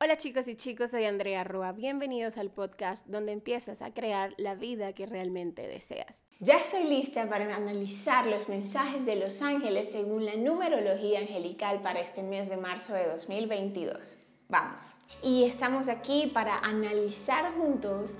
Hola chicos y chicos, soy Andrea Rua. Bienvenidos al podcast donde empiezas a crear la vida que realmente deseas. Ya estoy lista para analizar los mensajes de los ángeles según la numerología angelical para este mes de marzo de 2022. Vamos. Y estamos aquí para analizar juntos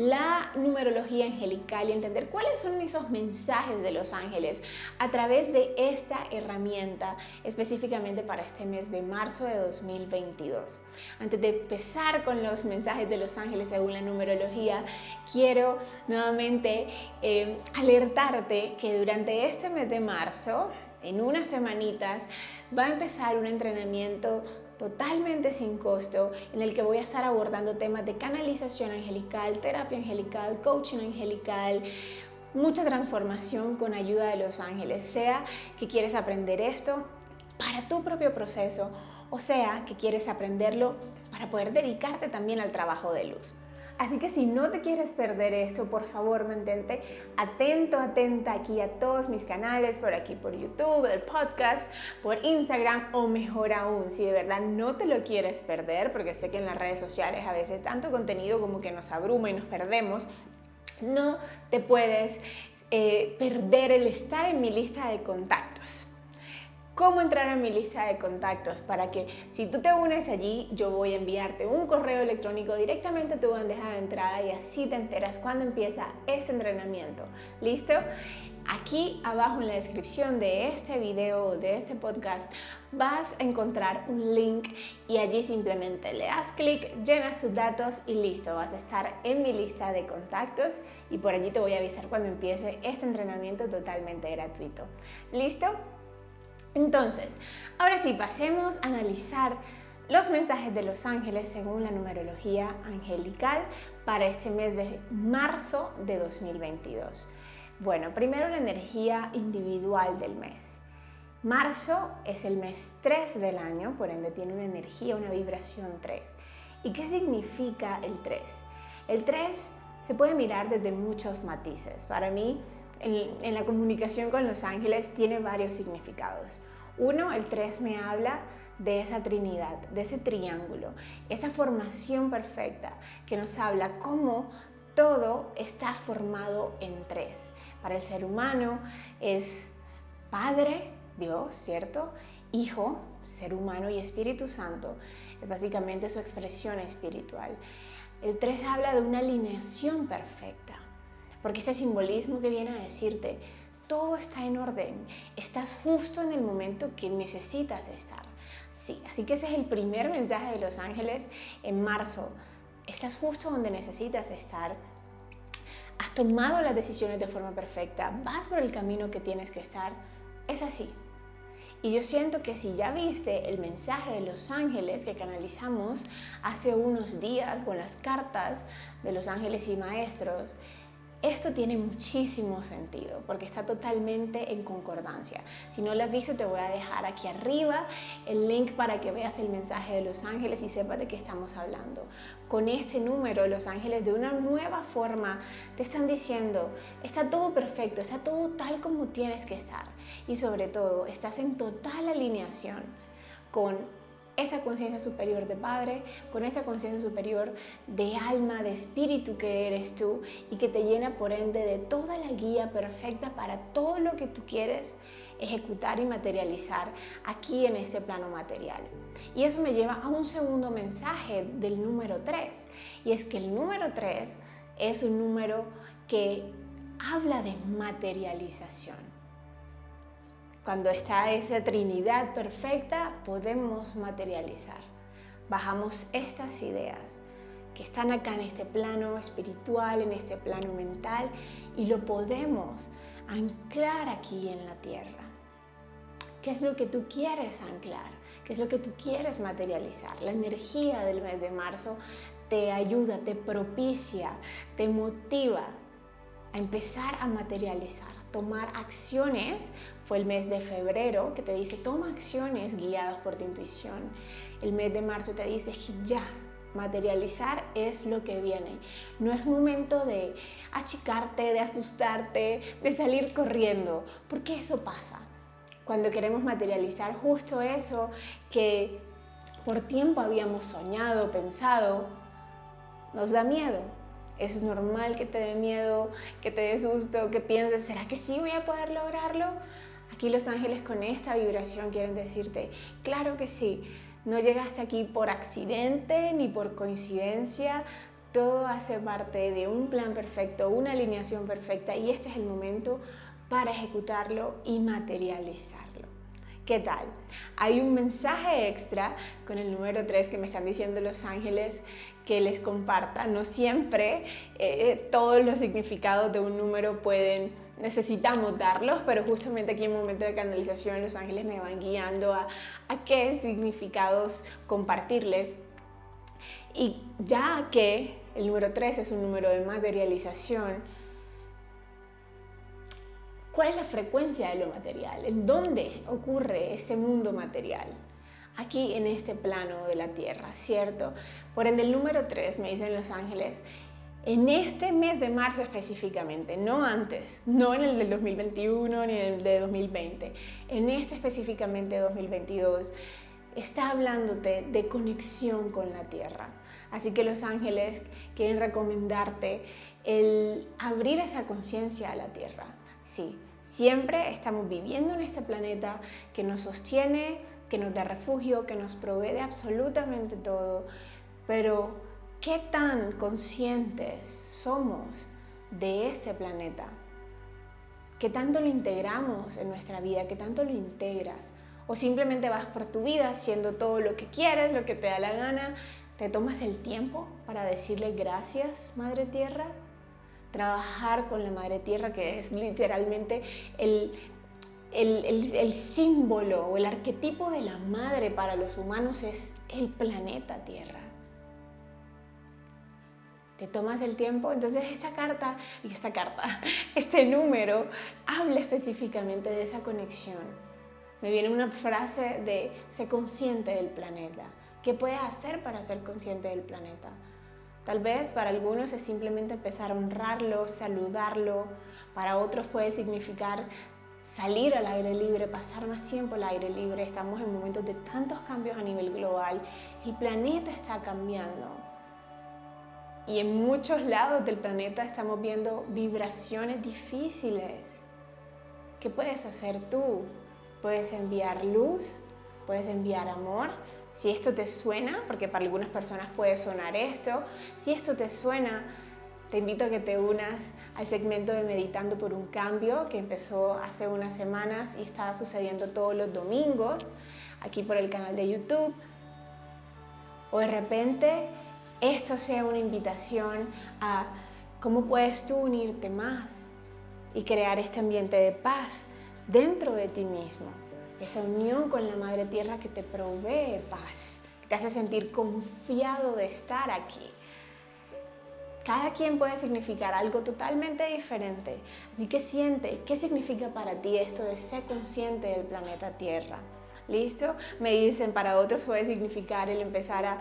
la numerología angelical y entender cuáles son esos mensajes de los ángeles a través de esta herramienta específicamente para este mes de marzo de 2022. Antes de empezar con los mensajes de los ángeles según la numerología, quiero nuevamente eh, alertarte que durante este mes de marzo, en unas semanitas, va a empezar un entrenamiento totalmente sin costo en el que voy a estar abordando temas de canalización angelical, terapia angelical, coaching angelical, mucha transformación con ayuda de los ángeles, sea que quieres aprender esto para tu propio proceso o sea que quieres aprenderlo para poder dedicarte también al trabajo de luz. Así que si no te quieres perder esto, por favor mantente atento, atenta aquí a todos mis canales, por aquí por YouTube, el podcast, por Instagram o mejor aún, si de verdad no te lo quieres perder, porque sé que en las redes sociales a veces tanto contenido como que nos abruma y nos perdemos, no te puedes eh, perder el estar en mi lista de contactos cómo entrar a mi lista de contactos para que si tú te unes allí, yo voy a enviarte un correo electrónico directamente a tu bandeja de entrada y así te enteras cuando empieza ese entrenamiento. ¿Listo? Aquí abajo en la descripción de este video o de este podcast vas a encontrar un link y allí simplemente le das clic, llenas tus datos y listo, vas a estar en mi lista de contactos y por allí te voy a avisar cuando empiece este entrenamiento totalmente gratuito. ¿Listo? Entonces, ahora sí, pasemos a analizar los mensajes de los ángeles según la numerología angelical para este mes de marzo de 2022. Bueno, primero la energía individual del mes. Marzo es el mes 3 del año, por ende tiene una energía, una vibración 3. ¿Y qué significa el 3? El 3 se puede mirar desde muchos matices. Para mí, en, la comunicación con los ángeles tiene varios significados. Uno, el 3 me habla de esa trinidad, de ese triángulo, esa formación perfecta que nos habla cómo todo está formado en tres. Para el ser humano es Padre, Dios, ¿cierto? Hijo, ser humano y Espíritu Santo. Es básicamente su expresión espiritual. El 3 habla de una alineación perfecta. Porque ese simbolismo que viene a decirte, todo está en orden, estás justo en el momento que necesitas estar. Sí, así que ese es el primer mensaje de los ángeles en marzo. Estás justo donde necesitas estar. Has tomado las decisiones de forma perfecta, vas por el camino que tienes que estar. Es así. Y yo siento que si ya viste el mensaje de los ángeles que canalizamos hace unos días con las cartas de los ángeles y maestros, esto tiene muchísimo sentido porque está totalmente en concordancia. Si no lo has visto, te voy a dejar aquí arriba el link para que veas el mensaje de los ángeles y sepas de qué estamos hablando. Con este número, los ángeles de una nueva forma te están diciendo, está todo perfecto, está todo tal como tienes que estar. Y sobre todo, estás en total alineación con esa conciencia superior de Padre, con esa conciencia superior de alma, de espíritu que eres tú y que te llena por ende de toda la guía perfecta para todo lo que tú quieres ejecutar y materializar aquí en este plano material. Y eso me lleva a un segundo mensaje del número 3, y es que el número 3 es un número que habla de materialización. Cuando está esa Trinidad perfecta, podemos materializar. Bajamos estas ideas que están acá en este plano espiritual, en este plano mental, y lo podemos anclar aquí en la tierra. ¿Qué es lo que tú quieres anclar? ¿Qué es lo que tú quieres materializar? La energía del mes de marzo te ayuda, te propicia, te motiva a empezar a materializar tomar acciones. Fue el mes de febrero que te dice, toma acciones guiadas por tu intuición. El mes de marzo te dice, ya, materializar es lo que viene. No es momento de achicarte, de asustarte, de salir corriendo, porque eso pasa. Cuando queremos materializar justo eso que por tiempo habíamos soñado, pensado, nos da miedo. Es normal que te dé miedo, que te dé susto, que pienses, ¿será que sí voy a poder lograrlo? Aquí los ángeles con esta vibración quieren decirte, claro que sí, no llegaste aquí por accidente ni por coincidencia, todo hace parte de un plan perfecto, una alineación perfecta y este es el momento para ejecutarlo y materializarlo. ¿Qué tal? Hay un mensaje extra con el número 3 que me están diciendo los ángeles que les comparta. No siempre eh, todos los significados de un número pueden, necesitamos darlos, pero justamente aquí en momento de canalización los ángeles me van guiando a, a qué significados compartirles. Y ya que el número 3 es un número de materialización, ¿Cuál es la frecuencia de lo material? ¿En dónde ocurre ese mundo material? Aquí en este plano de la Tierra, ¿cierto? Por ende, el número 3, me dicen los ángeles, en este mes de marzo específicamente, no antes, no en el del 2021 ni en el de 2020, en este específicamente 2022, está hablándote de conexión con la Tierra. Así que los ángeles quieren recomendarte el abrir esa conciencia a la Tierra Sí, siempre estamos viviendo en este planeta que nos sostiene, que nos da refugio, que nos provee de absolutamente todo, pero ¿qué tan conscientes somos de este planeta? ¿Qué tanto lo integramos en nuestra vida? ¿Qué tanto lo integras? ¿O simplemente vas por tu vida haciendo todo lo que quieres, lo que te da la gana? ¿Te tomas el tiempo para decirle gracias, Madre Tierra? trabajar con la madre tierra, que es literalmente el, el, símbolo o el arquetipo de la madre para los humanos es el planeta Tierra. Te tomas el tiempo, entonces esta carta, esta carta, este número habla específicamente de esa conexión. Me viene una frase de sé consciente del planeta. ¿Qué puedes hacer para ser consciente del planeta? Tal vez para algunos es simplemente empezar a honrarlo, saludarlo, para otros puede significar salir al aire libre, pasar más tiempo al aire libre. Estamos en momentos de tantos cambios a nivel global. El planeta está cambiando. Y en muchos lados del planeta estamos viendo vibraciones difíciles. ¿Qué puedes hacer tú? Puedes enviar luz, puedes enviar amor, si esto te suena, porque para algunas personas puede sonar esto, si esto te suena, te invito a que te unas al segmento de Meditando por un Cambio que empezó hace unas semanas y está sucediendo todos los domingos aquí por el canal de YouTube. O de repente esto sea una invitación a cómo puedes tú unirte más y crear este ambiente de paz dentro de ti mismo esa unión con la Madre Tierra que te provee paz, que te hace sentir confiado de estar aquí. Cada quien puede significar algo totalmente diferente, así que siente qué significa para ti esto de ser consciente del planeta Tierra. ¿Listo? Me dicen, para otros puede significar el empezar a,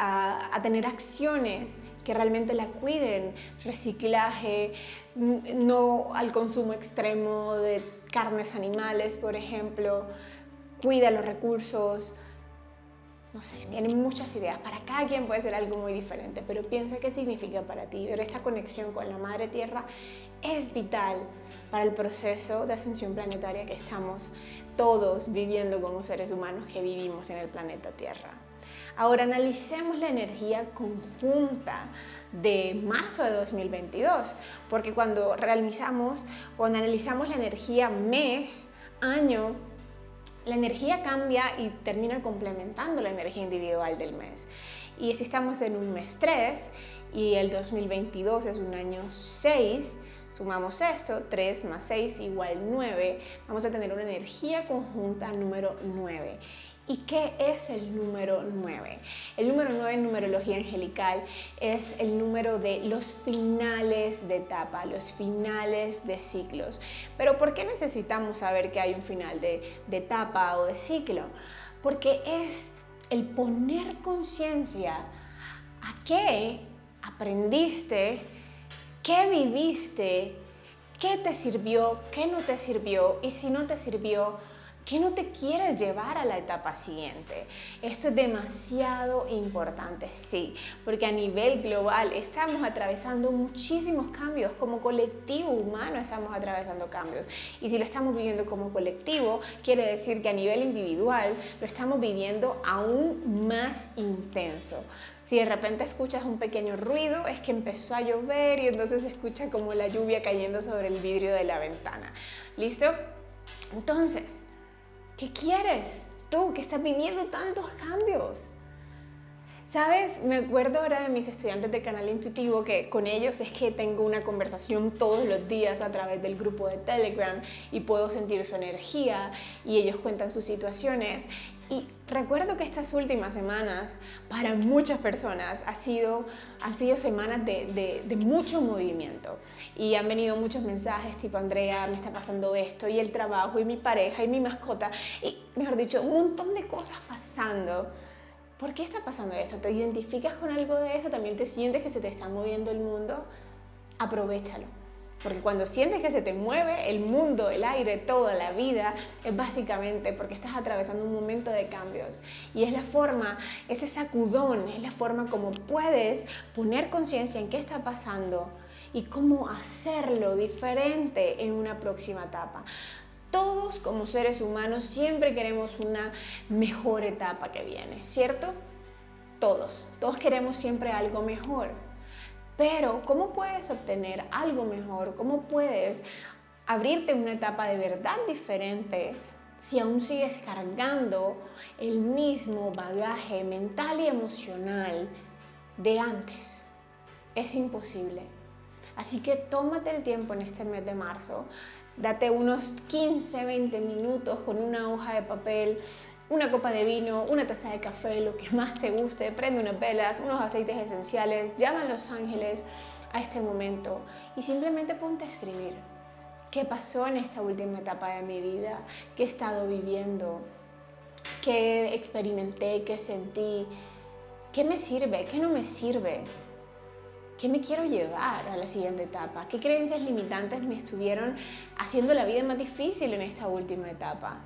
a, tener acciones que realmente la cuiden, reciclaje, no al consumo extremo de carnes animales, por ejemplo, cuida los recursos, no sé, vienen muchas ideas. Para cada quien puede ser algo muy diferente, pero piensa qué significa para ti. Pero esta conexión con la Madre Tierra es vital para el proceso de ascensión planetaria que estamos todos viviendo como seres humanos que vivimos en el planeta Tierra. Ahora analicemos la energía conjunta de marzo de 2022, porque cuando realizamos, cuando analizamos la energía mes, año, la energía cambia y termina complementando la energía individual del mes. Y si estamos en un mes 3 y el 2022 es un año 6, sumamos esto, 3 más 6 igual 9, vamos a tener una energía conjunta número 9. ¿Y qué es el número 9? El número 9 en numerología angelical es el número de los finales de etapa, los finales de ciclos. Pero ¿por qué necesitamos saber que hay un final de, de etapa o de ciclo? Porque es el poner conciencia a qué aprendiste, qué viviste, qué te sirvió, qué no te sirvió y si no te sirvió, ¿Qué no te quieres llevar a la etapa siguiente? Esto es demasiado importante, sí, porque a nivel global estamos atravesando muchísimos cambios, como colectivo humano estamos atravesando cambios. Y si lo estamos viviendo como colectivo, quiere decir que a nivel individual lo estamos viviendo aún más intenso. Si de repente escuchas un pequeño ruido, es que empezó a llover y entonces se escucha como la lluvia cayendo sobre el vidrio de la ventana. ¿Listo? Entonces, ¿qué quieres? Tú que estás viviendo tantos cambios. ¿Sabes? Me acuerdo ahora de mis estudiantes de Canal Intuitivo que con ellos es que tengo una conversación todos los días a través del grupo de Telegram y puedo sentir su energía y ellos cuentan sus situaciones. Y recuerdo que estas últimas semanas para muchas personas ha sido, han sido semanas de, de mucho movimiento y han venido muchos mensajes tipo Andrea, me está pasando esto y el trabajo y mi pareja y mi mascota y mejor dicho, un montón de cosas pasando ¿Por qué está pasando eso? ¿Te identificas con algo de eso? ¿También te sientes que se te está moviendo el mundo? Aprovechalo. Porque cuando sientes que se te mueve el mundo, el aire, toda la vida, es básicamente porque estás atravesando un momento de cambios. Y es la forma, ese sacudón, es la forma como puedes poner conciencia en qué está pasando y cómo hacerlo diferente en una próxima etapa. Todos como seres humanos siempre queremos una mejor etapa que viene, ¿cierto? Todos, todos queremos siempre algo mejor. Pero, ¿cómo puedes obtener algo mejor? ¿Cómo puedes abrirte una etapa de verdad diferente si aún sigues cargando el mismo bagaje mental y emocional de antes? Es imposible. Así que tómate el tiempo en este mes de marzo Date unos 15, 20 minutos con una hoja de papel, una copa de vino, una taza de café, lo que más te guste, prende unas velas, unos aceites esenciales, llama a los ángeles a este momento y simplemente ponte a escribir. ¿Qué pasó en esta última etapa de mi vida? ¿Qué he estado viviendo? ¿Qué experimenté? ¿Qué sentí? ¿Qué me sirve? ¿Qué no me sirve? ¿Qué me quiero llevar a la siguiente etapa? ¿Qué creencias limitantes me estuvieron haciendo la vida más difícil en esta última etapa?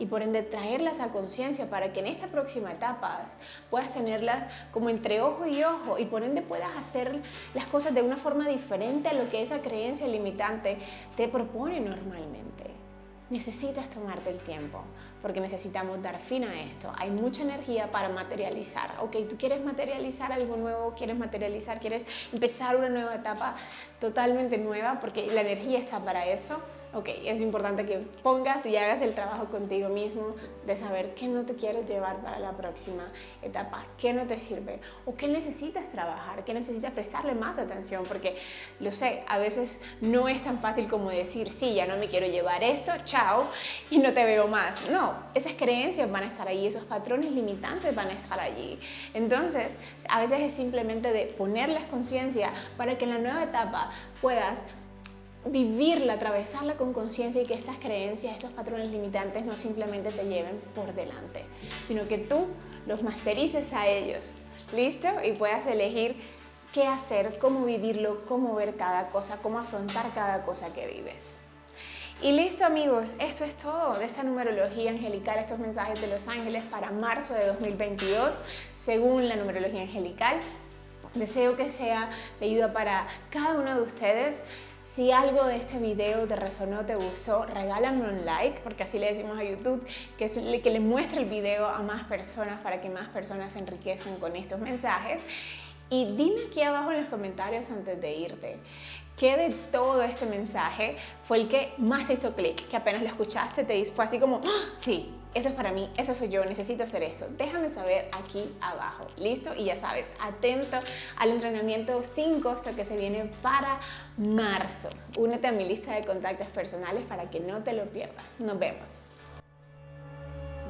Y por ende traerlas a conciencia para que en esta próxima etapa puedas tenerlas como entre ojo y ojo y por ende puedas hacer las cosas de una forma diferente a lo que esa creencia limitante te propone normalmente necesitas tomarte el tiempo porque necesitamos dar fin a esto. Hay mucha energía para materializar. Ok, tú quieres materializar algo nuevo, quieres materializar, quieres empezar una nueva etapa totalmente nueva porque la energía está para eso ok, es importante que pongas y hagas el trabajo contigo mismo de saber qué no te quieres llevar para la próxima etapa, qué no te sirve o qué necesitas trabajar, qué necesitas prestarle más atención, porque lo sé, a veces no es tan fácil como decir, sí, ya no me quiero llevar esto, chao, y no te veo más. No, esas creencias van a estar ahí, esos patrones limitantes van a estar allí. Entonces, a veces es simplemente de ponerles conciencia para que en la nueva etapa puedas vivirla, atravesarla con conciencia y que estas creencias, estos patrones limitantes no simplemente te lleven por delante, sino que tú los masterices a ellos, ¿listo? Y puedas elegir qué hacer, cómo vivirlo, cómo ver cada cosa, cómo afrontar cada cosa que vives. Y listo amigos, esto es todo de esta numerología angelical, estos mensajes de los ángeles para marzo de 2022, según la numerología angelical. Deseo que sea de ayuda para cada uno de ustedes. Si algo de este video te resonó, te gustó, regálame un like, porque así le decimos a YouTube que, que le muestre el video a más personas para que más personas se enriquezcan con estos mensajes. Y dime aquí abajo en los comentarios antes de irte, ¿qué de todo este mensaje fue el que más te hizo clic? Que apenas lo escuchaste, te fue así como, ¡Ah! sí, eso es para mí, eso soy yo, necesito hacer esto. Déjame saber aquí abajo. ¿Listo? Y ya sabes, atento al entrenamiento sin costo que se viene para marzo. Únete a mi lista de contactos personales para que no te lo pierdas. Nos vemos.